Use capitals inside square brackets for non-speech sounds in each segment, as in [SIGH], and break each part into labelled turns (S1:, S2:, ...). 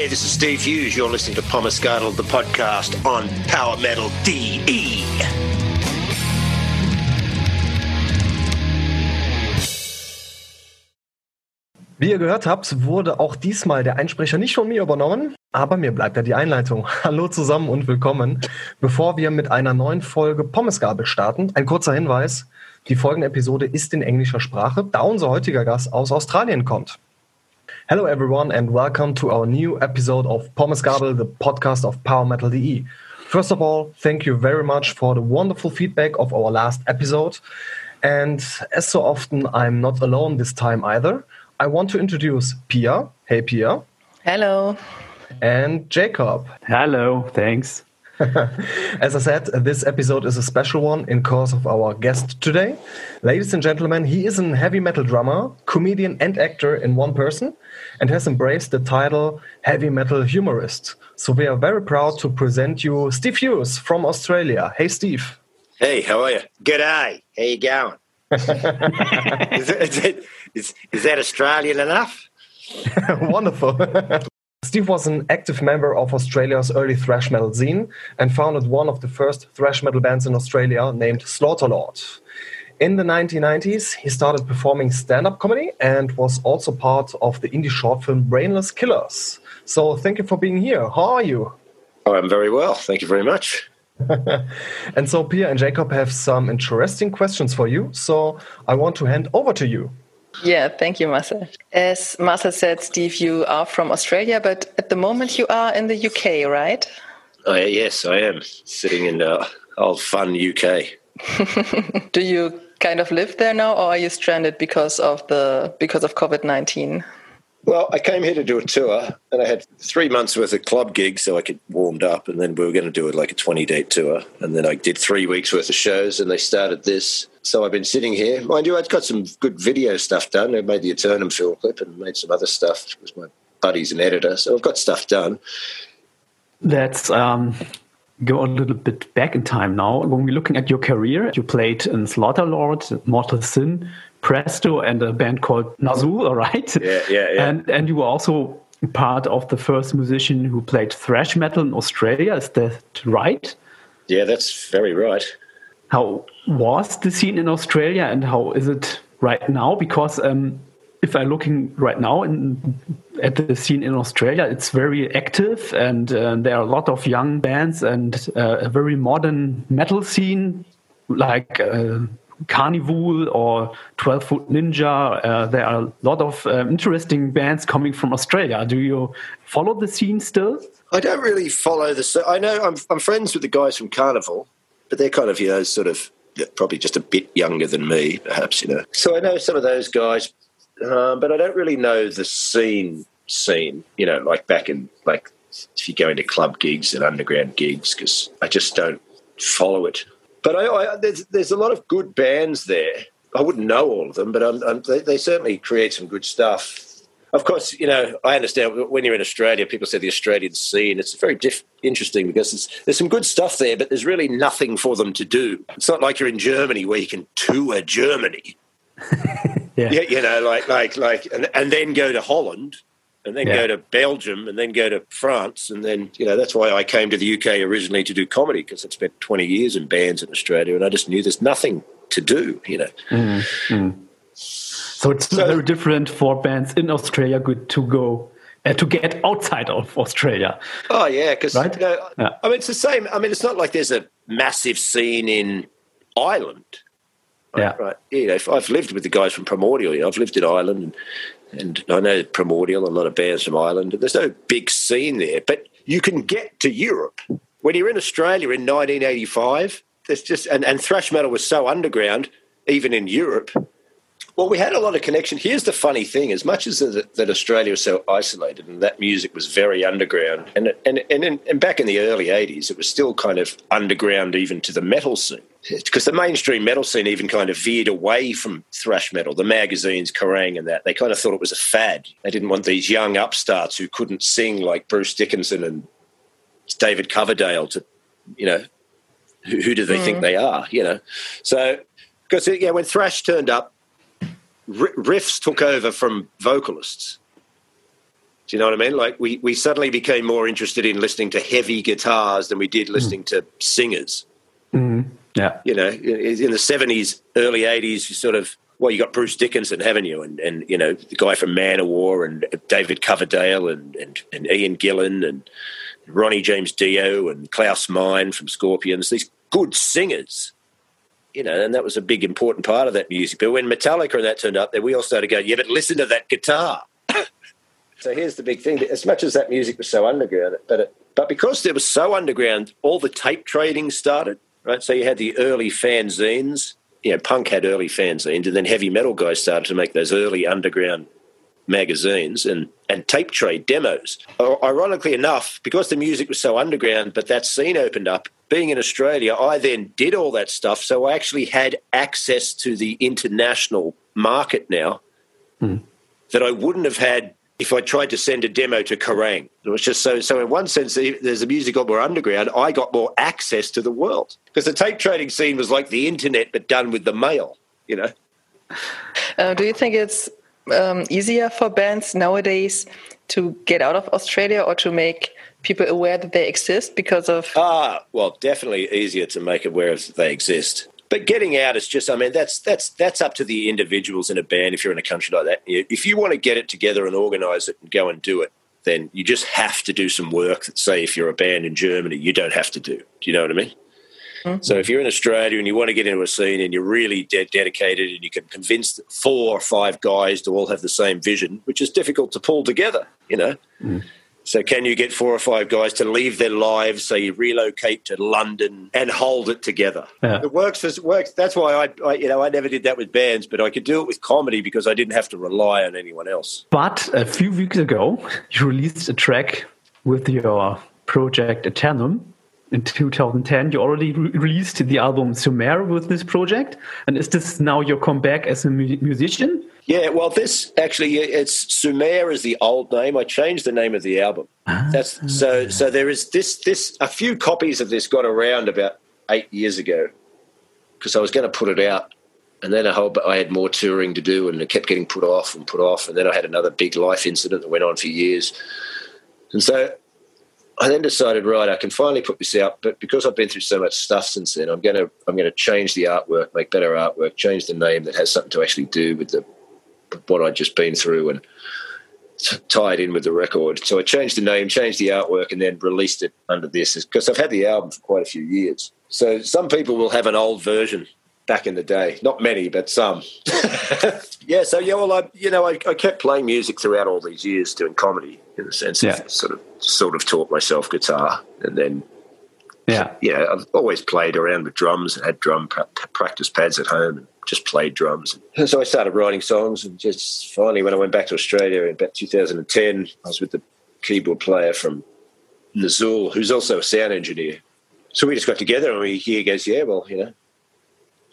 S1: Hey, this is Steve Hughes. You're listening to Pomascardle, the podcast on Power Metal DE.
S2: Wie ihr gehört habt, wurde auch diesmal der Einsprecher nicht von mir übernommen, aber mir bleibt ja die Einleitung. [LAUGHS] Hallo zusammen und willkommen. Bevor wir mit einer neuen Folge Pommesgabel starten, ein kurzer Hinweis. Die folgende Episode ist in englischer Sprache, da unser heutiger Gast aus Australien kommt. Hello everyone and welcome to our new episode of Pommesgabel, the podcast of Power Metal DE. First of all, thank you very much for the wonderful feedback of our last episode. And as so often, I'm not alone this time either. I want to introduce Pia. Hey, Pia.
S3: Hello.
S2: And Jacob.
S4: Hello, thanks. [LAUGHS]
S2: As I said, this episode is a special one in course of our guest today. Ladies and gentlemen, he is a heavy metal drummer, comedian, and actor in one person, and has embraced the title heavy metal humorist. So we are very proud to present you Steve Hughes from Australia. Hey, Steve.
S1: Hey, how are you? G'day. How you going? [LAUGHS] is, it, is, it, is, is that Australian enough? [LAUGHS]
S2: Wonderful. Steve was an active member of Australia's early thrash metal scene and founded one of the first thrash metal bands in Australia named Slaughterlord. In the 1990s, he started performing stand up comedy and was also part of the indie short film Brainless Killers. So, thank you for being here. How are you?
S1: Oh, I'm very well. Thank you very much. [LAUGHS]
S2: and so, Pia and Jacob have some interesting questions for you. So, I want to hand over to you.
S3: Yeah, thank you, Marcel. As Marcel said, Steve, you are from Australia, but at the moment you are in the UK, right?
S1: Oh, yes, I am sitting in the old fun UK. [LAUGHS]
S3: Do you kind of live there now, or are you stranded because of the because of COVID nineteen?
S1: Well, I came here to do a tour, and I had three months worth of club gigs, so I could warmed up, and then we were going to do it like a twenty-day tour, and then I did three weeks worth of shows, and they started this. So I've been sitting here. Mind you, I'd got some good video stuff done. I made the Eternum film clip and made some other stuff. Was my buddy's an editor, so I've got stuff done.
S4: Let's um, go a little bit back in time now. When we're looking at your career, you played in Slaughterlord, Mortal Sin, Presto, and a band called Nazxul, right?
S1: Yeah, yeah, yeah.
S4: And, and you were also part of the first musician who played thrash metal in Australia. Is that right?
S1: Yeah, that's very right.
S4: How was the scene in Australia and how is it right now? Because um, if I'm looking right now in, at the scene in Australia, it's very active and uh, there are a lot of young bands and uh, a very modern metal scene like uh, Karnivool or 12 Foot Ninja. Uh, there are a lot of um, interesting bands coming from Australia. Do you follow the scene still?
S1: I don't really follow the. I know I'm, I'm friends with the guys from Karnivool, but they're kind of, you know, sort of probably just a bit younger than me, perhaps, you know. So I know some of those guys, uh, but I don't really know the scene scene, you know, like back in, like if you go into club gigs and underground gigs, because I just don't follow it. But I, I, there's, there's a lot of good bands there. I wouldn't know all of them, but I'm, I'm, they, they certainly create some good stuff of course, you know, I understand when you're in Australia, people say the Australian scene. It's very diff- interesting because there's some good stuff there, but there's really nothing for them to do. It's not like you're in Germany where you can tour Germany. [LAUGHS]
S4: yeah.
S1: yeah. you know, like like like, and, and then go to Holland, and then yeah. go to Belgium, and then go to France, and then you know that's why I came to the UK originally to do comedy because I spent 20 years in bands in Australia, and I just knew there's nothing to do, you know.
S4: Mm, mm. So it's so, very different for bands in Australia good to go uh, to get outside of Australia.
S1: Oh yeah, because right? you know, yeah. I mean it's the same. I mean it's not like there's a massive scene in Ireland.
S4: Right, yeah,
S1: right. You know, I've lived with the guys from Primordial. You know, I've lived in Ireland, and, and I know Primordial. A lot of bands from Ireland. There's no big scene there, but you can get to Europe when you're in Australia in 1985. There's just and, and thrash metal was so underground, even in Europe well, we had a lot of connection. Here's the funny thing: as much as that, that Australia was so isolated and that music was very underground, and and and, and back in the early '80s, it was still kind of underground even to the metal scene, because the mainstream metal scene even kind of veered away from thrash metal. The magazines, Kerrang, and that they kind of thought it was a fad. They didn't want these young upstarts who couldn't sing like Bruce Dickinson and David Coverdale to, you know, who, who do they mm. think they are? You know, so because yeah, when thrash turned up riffs took over from vocalists. Do you know what I mean? Like we, we suddenly became more interested in listening to heavy guitars than we did listening mm. to singers.
S4: Mm. Yeah.
S1: You know, in the 70s, early 80s, you sort of, well, you got Bruce Dickinson, haven't you? And, and you know, the guy from Manowar and David Coverdale and, and, and Ian Gillan and Ronnie James Dio and Klaus Meine from Scorpions, these good singers you know, and that was a big important part of that music. But when Metallica and that turned up, then we all started going, yeah, but listen to that guitar. [COUGHS] so here's the big thing: as much as that music was so underground, but it, but because it was so underground, all the tape trading started. Right, so you had the early fanzines. You know, punk had early fanzines, and then heavy metal guys started to make those early underground magazines and, and tape trade demos. Ironically enough, because the music was so underground, but that scene opened up, being in Australia, I then did all that stuff. So I actually had access to the international market now mm. that I wouldn't have had if I tried to send a demo to Kerrang. It was just so. So in one sense, there's a music got more underground. I got more access to the world because the tape trading scene was like the internet, but done with the mail. You know.
S3: Uh, do you think it's um, easier for bands nowadays to get out of Australia or to make people aware that they exist because of?
S1: Ah, well, definitely easier to make aware that they exist. But getting out is just, I mean, that's that's that's up to the individuals in a band. If you're in a country like that, if you want to get it together and organise it and go and do it, then you just have to do some work that, say, if you're a band in Germany, you don't have to do. Do you know what I mean? Mm-hmm. So if you're in Australia and you want to get into a scene and you're really de- dedicated and you can convince four or five guys to all have the same vision, which is difficult to pull together, you know. Mm. So can you get four or five guys to leave their lives, so you relocate to London and hold it together? Yeah. It works. It works. That's why I, I, you know, I never did that with bands, but I could do it with comedy because I didn't have to rely on anyone else.
S4: But a few weeks ago, you released a track with your project Eternum in 2010 you already re released the album Sumer with this project. And is this now your comeback as a mu musician?
S1: Yeah well this actually it's Sumer is the old name. I changed the name of the album. Ah. that's so so there is this this a few copies of this got around about eight years ago because i was going to put it out. And then a whole but I had more touring to do and it kept getting put off and put off. And then I had another big life incident that went on for years. And so I then decided, right, I can finally put this out, but because I've been through so much stuff since then, I'm gonna I'm gonna change the artwork, make better artwork, change the name that has something to actually do with the what I'd just been through and tie it in with the record. So I changed the name, changed the artwork, and then released it under this because I've had the album for quite a few years. So some people will have an old version back in the day. Not many, but some. [LAUGHS] yeah, so yeah, well, I you know I, I, kept playing music throughout all these years, doing comedy in the sense yeah. of sort of sort of taught myself guitar, and then
S4: yeah,
S1: yeah, I've always played around with drums and had drum pra- practice pads at home and just played drums. So I started writing songs, and just finally, when I went back to Australia in about 2010, I was with the keyboard player from Nazxul, who's also a sound engineer. So we just got together and we, he goes, yeah, well, you know,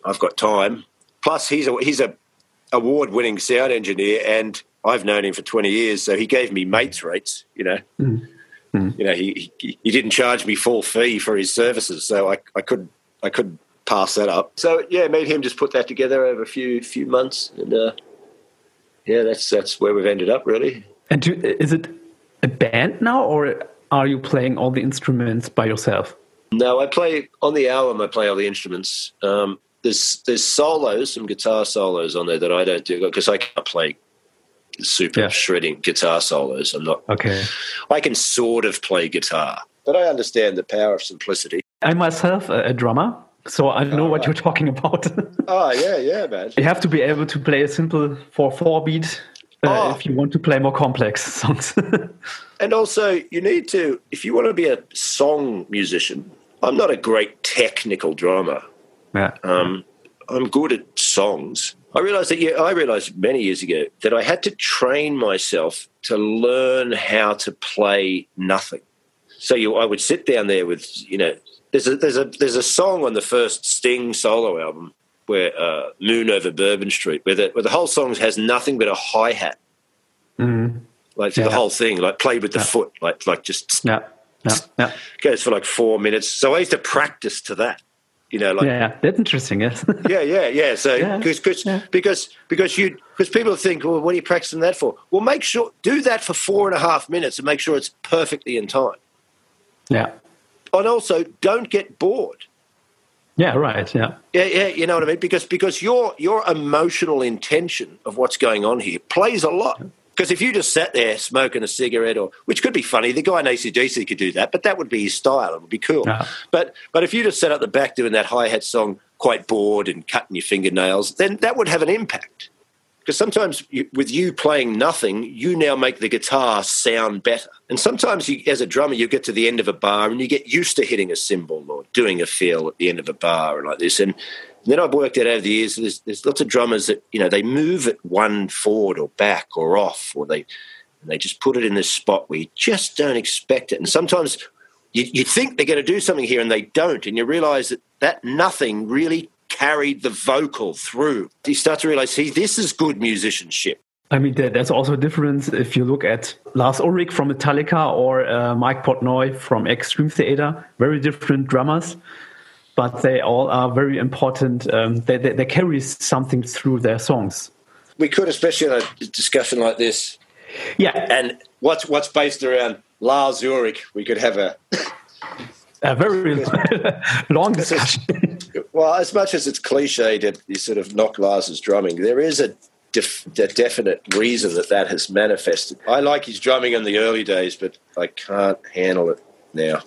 S1: I've got time. Plus, he's a he's a award winning sound engineer, and I've known him for twenty years, so he gave me mates rates. You know, mm. Mm. you know, he, he, he didn't charge me full fee for his services, so I I could I could pass that up. So yeah, me and him just put that together over a few few months, and uh, yeah, that's that's where we've ended up really.
S4: And do, is it a band now, or are you playing all the instruments by yourself?
S1: No, I play on the album. I play all the instruments. Um, there's there's solos, some guitar solos on there that I don't do because I can't play super yeah. shredding guitar solos. I'm not
S4: okay.
S1: I can sort of play guitar, but I understand the power of simplicity.
S4: I myself a, drummer, so I know oh, what right. you're talking about.
S1: oh [LAUGHS] yeah, yeah, man.
S4: You have to be able to play a simple four four beat uh, oh. if you want to play more complex [LAUGHS] songs.
S1: and also, you need to if you want to be a song musician. I'm not a great technical drummer.
S4: Yeah.
S1: Um, I'm good at songs. I realized that, yeah, I realized many years ago that I had to train myself to learn how to play nothing. So you, I would sit down there with, you know, there's a, there's a, there's a song on the first Sting solo album where uh, Moon Over Bourbon Street, where the, where the whole song has nothing but a hi hat.
S4: Mm-hmm.
S1: Like yeah. the whole thing, like played with the yeah. foot, like like just
S4: yeah. Yeah. yeah.
S1: goes for like four minutes. So I used to practice to that You know, like
S4: yeah, that's interesting. Yes. [LAUGHS]
S1: yeah, yeah, yeah. So
S4: Yeah,
S1: cause, cause,
S4: yeah.
S1: because because you because people think, well, what are you practicing that for? Well, make sure do that for four and a half minutes and make sure it's perfectly in time.
S4: yeah.
S1: And also, don't get bored.
S4: Yeah. Right. Yeah.
S1: Yeah, yeah, you know what I mean? Because because your your emotional intention of what's going on here plays a lot. Because if you just sat there smoking a cigarette, or which could be funny, the guy in ACDC could do that, but that would be his style. It would be cool.
S4: Yeah.
S1: But but if you just sat at the back doing that hi hat song, quite bored and cutting your fingernails, then that would have an impact. Because sometimes you, with you playing nothing, you now make the guitar sound better. And sometimes, you, as a drummer, you get to the end of a bar and you get used to hitting a cymbal or doing a fill at the end of a bar and like this. And then I've worked out over the years. There's, there's lots of drummers that you know they move it one forward or back or off, or they and they just put it in this spot where you just don't expect it. And sometimes you, you think they're going to do something here and they don't, and you realise that that nothing really carried the vocal through. You start to realise, see, this is good musicianship.
S4: I mean, there- there's also a difference if you look at Lars Ulrich from Metallica or uh, Mike Portnoy from Extreme Theater. Very different drummers, but they all are very important. Um, they, they, they carry something through their songs.
S1: We could, especially in a discussion like this,
S4: Yeah,
S1: and what's what's based around Lars Ulrich, we could have a
S4: a very [LAUGHS] long discussion. [LAUGHS]
S1: Well, as much as it's cliche to you sort of knock Lars's drumming, there is a, def- a definite reason that that has manifested. I like his drumming in the early days, but I can't handle it now.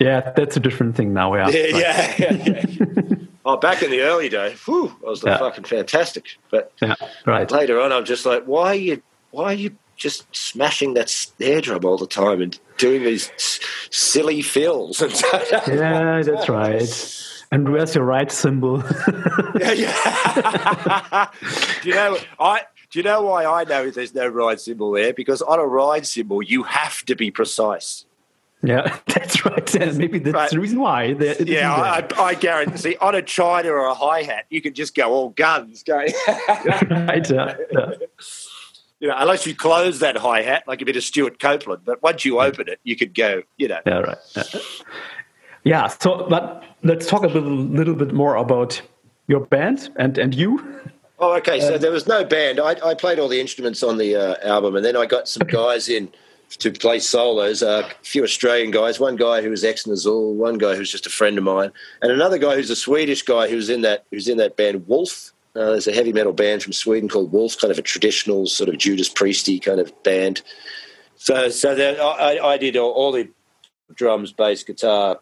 S4: Yeah, that's a different thing now. Yeah,
S1: Yeah, yeah, yeah. yeah. [LAUGHS] oh, back in the early days, whew, I was
S4: Yeah.
S1: fucking fantastic. But
S4: yeah, right.
S1: later on, I'm just like, why are you, why are you just smashing that snare drum all the time and doing these s- silly fills? And [LAUGHS]
S4: Yeah, that's right. And where's your right cymbal? [LAUGHS]
S1: Yeah, yeah. do you know I do you know why I know there's no ride cymbal there? Because on a ride cymbal you have to be precise.
S4: Yeah, [LAUGHS] that's right. [LAUGHS] Maybe that's
S1: Right.
S4: the reason why.
S1: Yeah. I, I guarantee. On a china or a hi hat, you can just go all guns, going. [LAUGHS]
S4: right. Yeah, yeah.
S1: you know, unless you close that hi hat like a bit of Stewart Copeland. But once you open it, you could go. You know.
S4: Yeah, right. Yeah. yeah, so but let's talk a little, little bit more about your band and, and you.
S1: Oh, okay. So there was no band. I, I played all the instruments on the uh, album, and then I got some guys in to play solos. Uh, a few Australian guys. One guy who was ex Nazxul, one guy who's just a friend of mine, and another guy who's a Swedish guy who's in that who's in that band Wolf. Uh, there's a heavy metal band from Sweden called Wolf, kind of a traditional sort of Judas Priesty kind of band. So, so then I, I did all, all the drums, bass, guitar.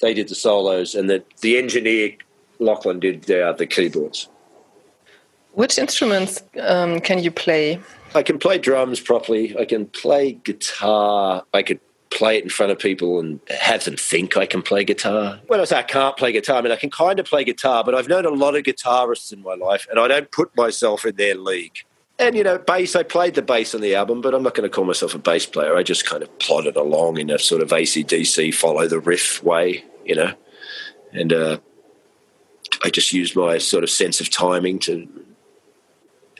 S1: They did the solos, and the the engineer Lachlan did uh, the keyboards.
S3: Which instruments um, can you play?
S1: I can play drums properly. I can play guitar. I could play it in front of people and have them think I can play guitar. When I say I can't play guitar, I mean I can kind of play guitar, but I've known a lot of guitarists in my life, and I don't put myself in their league. And you know, bass. I played the bass on the album, but I'm not going to call myself a bass player. I just kind of plodded along in a sort of ACDC follow the riff way, you know, and uh, I just used my sort of sense of timing to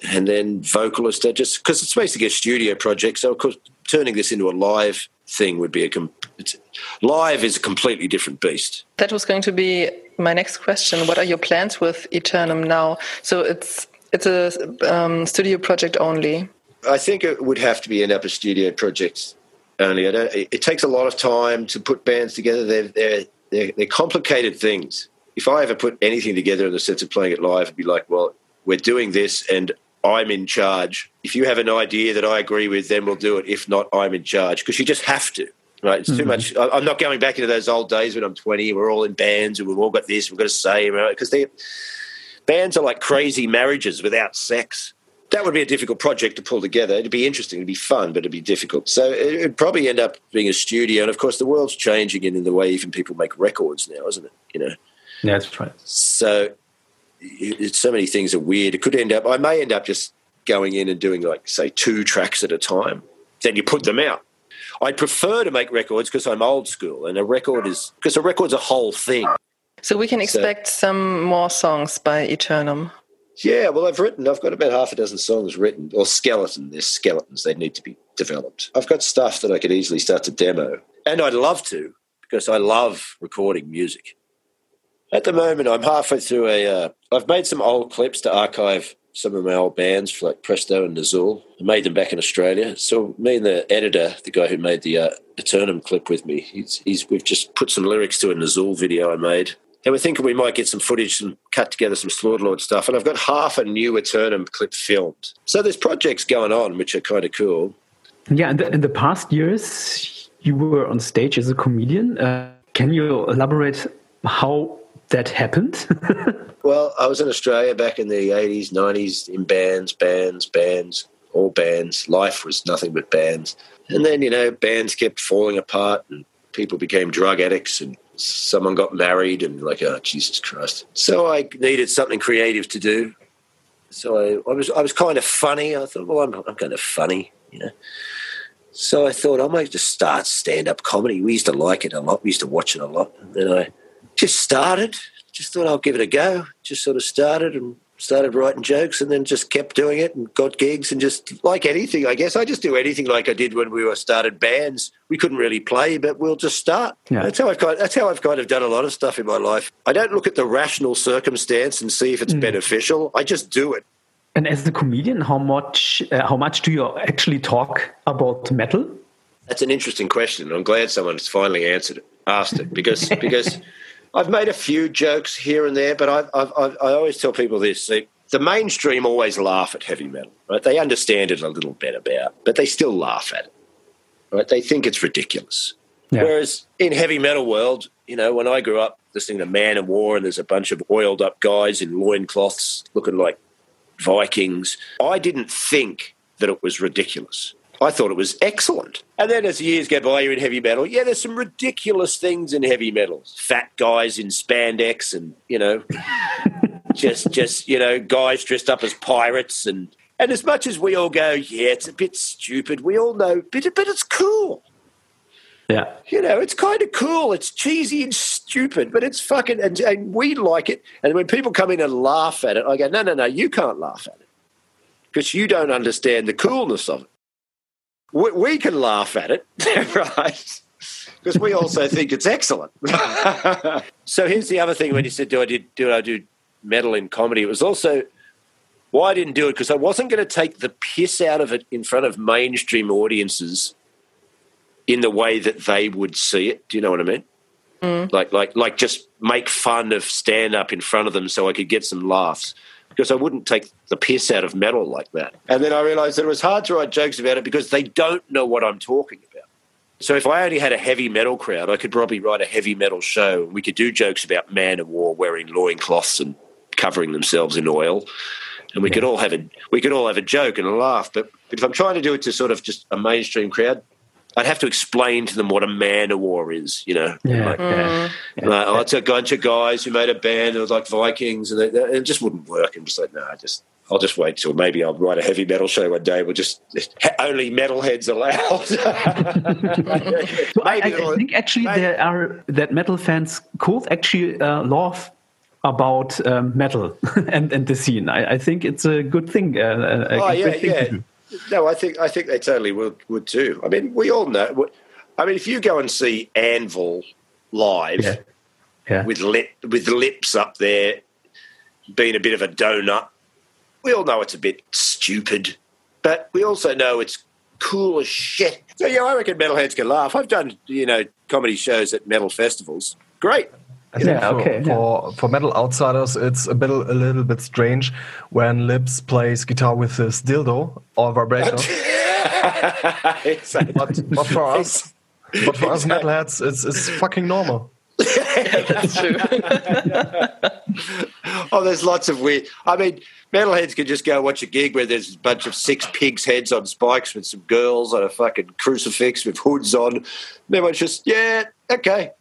S1: and then vocalist. I just because it's basically a studio project, so of course turning this into a live thing would be a com- it's, live is a completely different beast.
S3: That was going to be my next question. What are your plans with Eternum now? So it's it's a um, studio project only.
S1: I think it would have to be end up a studio project only. I don't, it, it takes a lot of time to put bands together. They're, they're, they're, they're complicated things. If I ever put anything together in the sense of playing it live, it'd be like, well, we're doing this and I'm in charge. If you have an idea that I agree with, then we'll do it. If not, I'm in charge because you just have to. Right? It's too mm-hmm. much. I'm not going back into those old days when I'm 20. We're all in bands and we've all got this. We've got to say because they bands are like crazy marriages without sex. That would be a difficult project to pull together. It'd be interesting, it'd be fun, but it'd be difficult. So it'd probably end up being a studio. And of course, the world's changing in the way even people make records now, isn't it? You know,
S4: Yeah, that's right.
S1: so it's so many things are weird. It could end up. I may end up just going in and doing like say two tracks at a time. Then you put them out. I'd prefer to make records because I'm old school, and a record is because a record's a whole thing.
S3: So we can
S1: So-
S3: expect some more songs by Eternum.
S1: Yeah, well, I've written, I've got about half a dozen songs written, or skeleton. There's skeletons, they need to be developed. I've got stuff that I could easily start to demo. And I'd love to, because I love recording music. At the moment, I'm halfway through a. Uh, I've made some old clips to archive some of my old bands, for like Presto and Nazxul. I made them back in Australia. So me and the editor, the guy who made the uh, Eternum clip with me, he's, he's we've just put some lyrics to a Nazxul video I made. And we're thinking we might get some footage and cut together some Slaughterlord stuff. And I've got half a new Eternum clip filmed. So there's projects going on which are kind of cool.
S4: Yeah, in the, in the past years, you were on stage as a comedian. Uh, can you elaborate how that happened? [LAUGHS]
S1: well, I was in Australia back in the 80s, 90s in bands, bands, bands, all bands. Life was nothing but bands. And then, you know, bands kept falling apart and people became drug addicts and someone got married and like, oh, Jesus Christ. So I needed something creative to do. So I, I was I was kind of funny. I thought, well, I'm, I'm kind of funny, you know. So I thought I might just start stand up comedy. We used to like it a lot. We used to watch it a lot. And then I just started. Just thought I'll give it a go. Just sort of started and started writing jokes and then just kept doing it and got gigs and just like anything, I guess. I just do anything like I did when we were started bands. We couldn't really play, but we'll just start. Yeah. That's how I've kind that's how I've kind of done a lot of stuff in my life. I don't look at the rational circumstance and see if it's mm. beneficial. I just do it.
S4: And as a comedian, how much uh, how much do you actually talk about metal?
S1: That's an interesting question. I'm glad someone's finally answered it, asked it, because [LAUGHS] because I've made a few jokes here and there, but I've, I've, I've, i always tell people this: see, the mainstream always laugh at heavy metal, right? They understand it a little bit about, but they still laugh at it, right? They think it's ridiculous. Yeah. Whereas in heavy metal world, you know, when I grew up listening to Manowar and there's a bunch of oiled up guys in loincloths looking like Vikings, I didn't think that it was ridiculous. I thought it was excellent. And then as the years go by, you're in heavy metal. Yeah, there's some ridiculous things in heavy metal. Fat guys in spandex and, you know, [LAUGHS] just, just, you know, guys dressed up as pirates. And, and as much as we all go, yeah, it's a bit stupid, we all know, but, but it's cool.
S4: Yeah.
S1: You know, it's kind of cool. It's cheesy and stupid, but it's fucking, and, and we like it. And when people come in and laugh at it, I go, no, no, no, you can't laugh at it because you don't understand the coolness of it we, we can laugh at it, [LAUGHS] right? Because we also think it's excellent. [LAUGHS] so here's the other thing when you said, "Do I do, do I do metal in comedy?" It was also why I didn't do it because I wasn't going to take the piss out of it in front of mainstream audiences in the way that they would see it. Do you know what I mean? Mm. Like, like, like, just make fun of stand up in front of them so I could get some laughs because I wouldn't take the piss out of metal like that. And then I realized that it was hard to write jokes about it because they don't know what I'm talking about. So if I only had a heavy metal crowd, I could probably write a heavy metal show. We could do jokes about Manowar wearing loincloths and covering themselves in oil. And we yeah. could all have a we could all have a joke and a laugh. But, but if I'm trying to do it to sort of just a mainstream crowd, I'd have to explain to them what a Manowar is, you know.
S4: Yeah, like,
S1: mm. yeah. Like, oh, it's a bunch of guys who made a band that was like Vikings, and it just wouldn't work. And just like, no, I just I'll just wait till maybe I'll write a heavy metal show one day. We'll just, just only metalheads allowed. [LAUGHS]
S4: I, I, think actually maybe. there are that metal fans could actually uh, laugh about um, metal [LAUGHS] and, and the scene. I, I, think it's a good thing. Uh, a,
S1: oh yeah, yeah. No, I think I think they totally would would too. I mean, we all know. I mean, if you go and see Anvil live yeah. Yeah. with lip with lips up there, being a bit of a donut, we all know it's a bit stupid, but we also know it's cool as shit. So yeah, I reckon metalheads can laugh. I've done you know comedy shows at metal festivals. Great.
S2: I think yeah, for, okay, for, yeah. for metal outsiders, it's a bit a little bit strange when Lips plays guitar with his dildo or vibrator. [LAUGHS] but, but, for [LAUGHS] us, but for us metalheads, it's it's fucking normal. [LAUGHS]
S3: that's true.
S1: oh, there's lots of weird. I mean, metalheads could just go watch a gig where there's a bunch of six pigs' heads on spikes with some girls on a fucking crucifix with hoods on. And everyone's just, yeah, okay,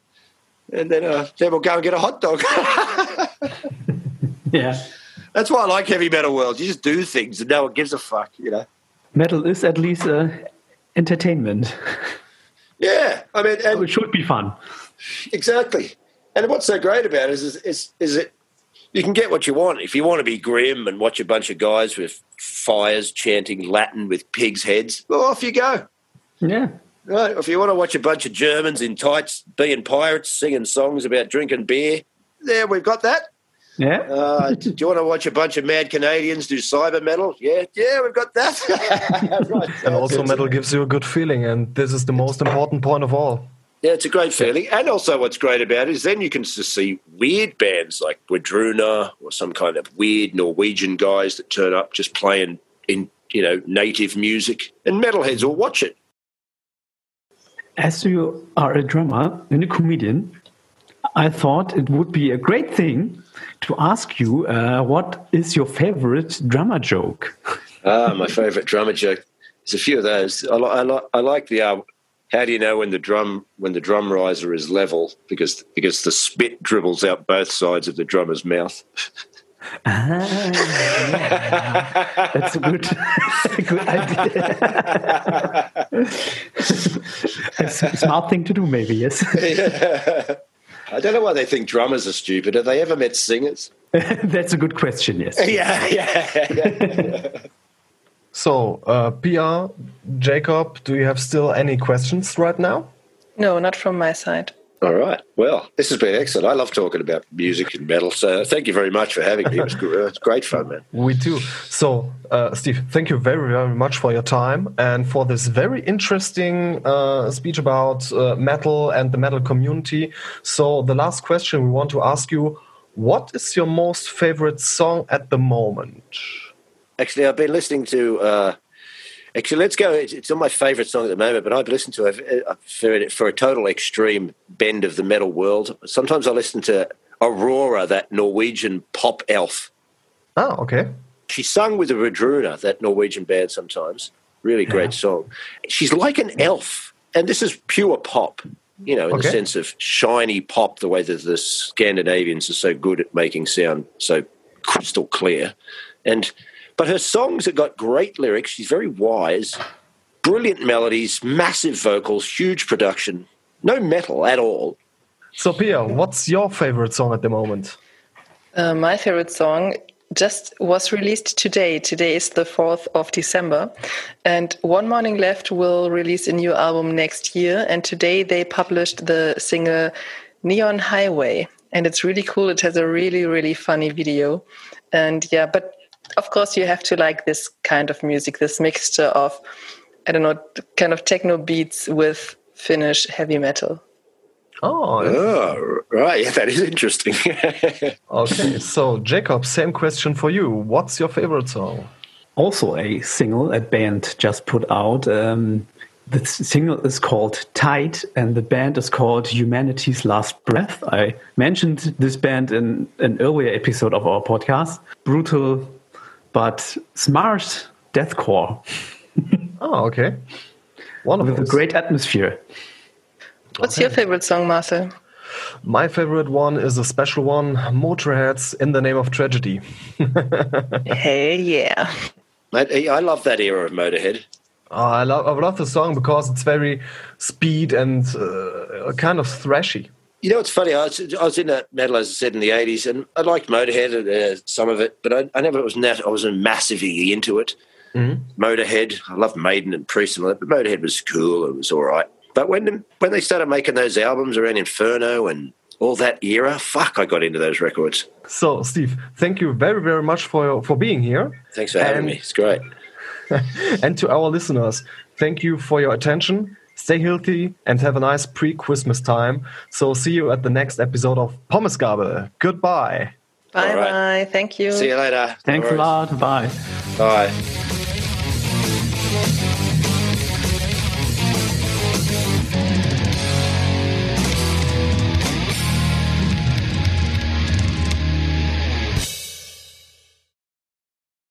S1: and then uh, then we'll go and get a hot dog. [LAUGHS]
S4: yeah,
S1: that's why I like heavy metal world. You just do things and no one gives a fuck. You know,
S4: metal is at least uh, entertainment. [LAUGHS]
S1: Yeah, I mean,
S4: it should be fun.
S1: Exactly. And what's so great about it is, is, is, is it you can get what you want. If you want to be grim and watch a bunch of guys with fires chanting Latin with pigs' heads, well, off you go.
S4: Yeah.
S1: Right. If you want to watch a bunch of Germans in tights being pirates, singing songs about drinking beer, there, we've got that.
S4: Yeah.
S1: Uh, do you want to watch a bunch of mad Canadians do cyber metal? Yeah, yeah, we've got that. [LAUGHS] right.
S2: And also, metal gives you a good feeling, and this is the most important point of all.
S1: Yeah, it's a great feeling. And also, what's great about it is then you can just see weird bands like Wardruna or some kind of weird Norwegian guys that turn up just playing in, you know, native music. And metalheads will watch it.
S4: As you are a drummer and a comedian, I thought it would be a great thing to ask you uh, what is your favorite drummer joke? [LAUGHS]
S1: Ah, my favorite drummer joke. There's a few of those. I, li- I, li- I like the uh, how do you know when the drum when the drum riser is level because because the spit dribbles out both sides of the drummer's mouth. [LAUGHS]
S4: Ah, yeah. That's a good, [LAUGHS] a good idea. [LAUGHS] a s- smart thing to do, maybe, yes. [LAUGHS]
S1: I don't know why they think drummers are stupid. Have they ever met singers?
S4: That's a good question, yes.
S1: Yeah, yeah, yeah.
S2: So, uh, Pia, Jacob, do you have still any questions right now?
S3: No, not from my side.
S1: All right. Well, this has been excellent. I love talking about music and metal. So thank you very much for having me. It was, gr- it's great fun, man.
S2: We too. So, uh, Steve, thank you very, very much for your time and for this very interesting uh, speech about uh, metal and the metal community. So, the last question we want to ask you what is your most favorite song at the moment?
S1: Actually, I've been listening to. Actually, let's go. It's, it's not my favourite song at the moment, but I've listened to it uh, for, for a total extreme bend of the metal world. Sometimes I listen to Aurora, that Norwegian pop elf.
S2: Oh, okay.
S1: She sung with the Wardruna, that Norwegian band. Sometimes, really great song. She's like an elf, and this is pure pop. You know, in
S2: Okay.
S1: the sense of shiny pop, the way that the Scandinavians are so good at making sound so crystal clear. And but her songs have got great lyrics. She's very wise, brilliant melodies, massive vocals, huge production. No metal at all.
S2: So, Pia, what's your favorite song at the moment?
S3: Uh, my favorite song just was released today. Today is the 4th of December. And One Morning Left will release a new album next year. And today they published the single Neon Highway. And it's really cool. It has a really, really funny video. And yeah, but of course, you have to like this kind of music, this mixture of, I don't know, kind of techno beats with Finnish heavy metal.
S2: Oh,
S1: Oh, right. Yeah, that is interesting. [LAUGHS]
S2: okay. So, Jacob, same question for you. What's your favorite song?
S4: Also, a single a band just put out. Um, the single is called Tide, and the band is called Humanity's Last Breath. I mentioned this band in an earlier episode of our podcast. Brutal, but smart deathcore [LAUGHS]
S2: Oh, okay. Wonderful.
S4: with a great atmosphere.
S3: What's your favorite song, Marcel?
S2: My favorite one is a special one Motorhead's In the Name of Tragedy. [LAUGHS]
S3: Hell yeah.
S1: Mate, I love that era of Motorhead.
S2: Oh, I, love, I love the song because it's very speed and uh, kind of thrashy.
S1: You know, it's funny. I was, I was in that metal, as I said, in the eighties, and I liked Motorhead, uh, some of it, but I, I never was that. I wasn't massively into it. Motorhead, I loved Maiden and Priest and all that, but Motorhead was cool. It was all right. But when when they started making those albums around Inferno and all that era, fuck, I got into those records.
S2: So, Steve, thank you very, very much for, for being here.
S1: Thanks for having
S2: And-
S1: me. It's great. [LAUGHS]
S2: And to our listeners, thank you for your attention. Stay healthy and have a nice pre Christmas time. So, see you at the next episode of Pommesgabel. Goodbye.
S3: Bye
S1: All right.
S3: bye. Thank you.
S1: See you later.
S4: Thanks
S1: No
S4: a lot. Bye.
S1: Bye.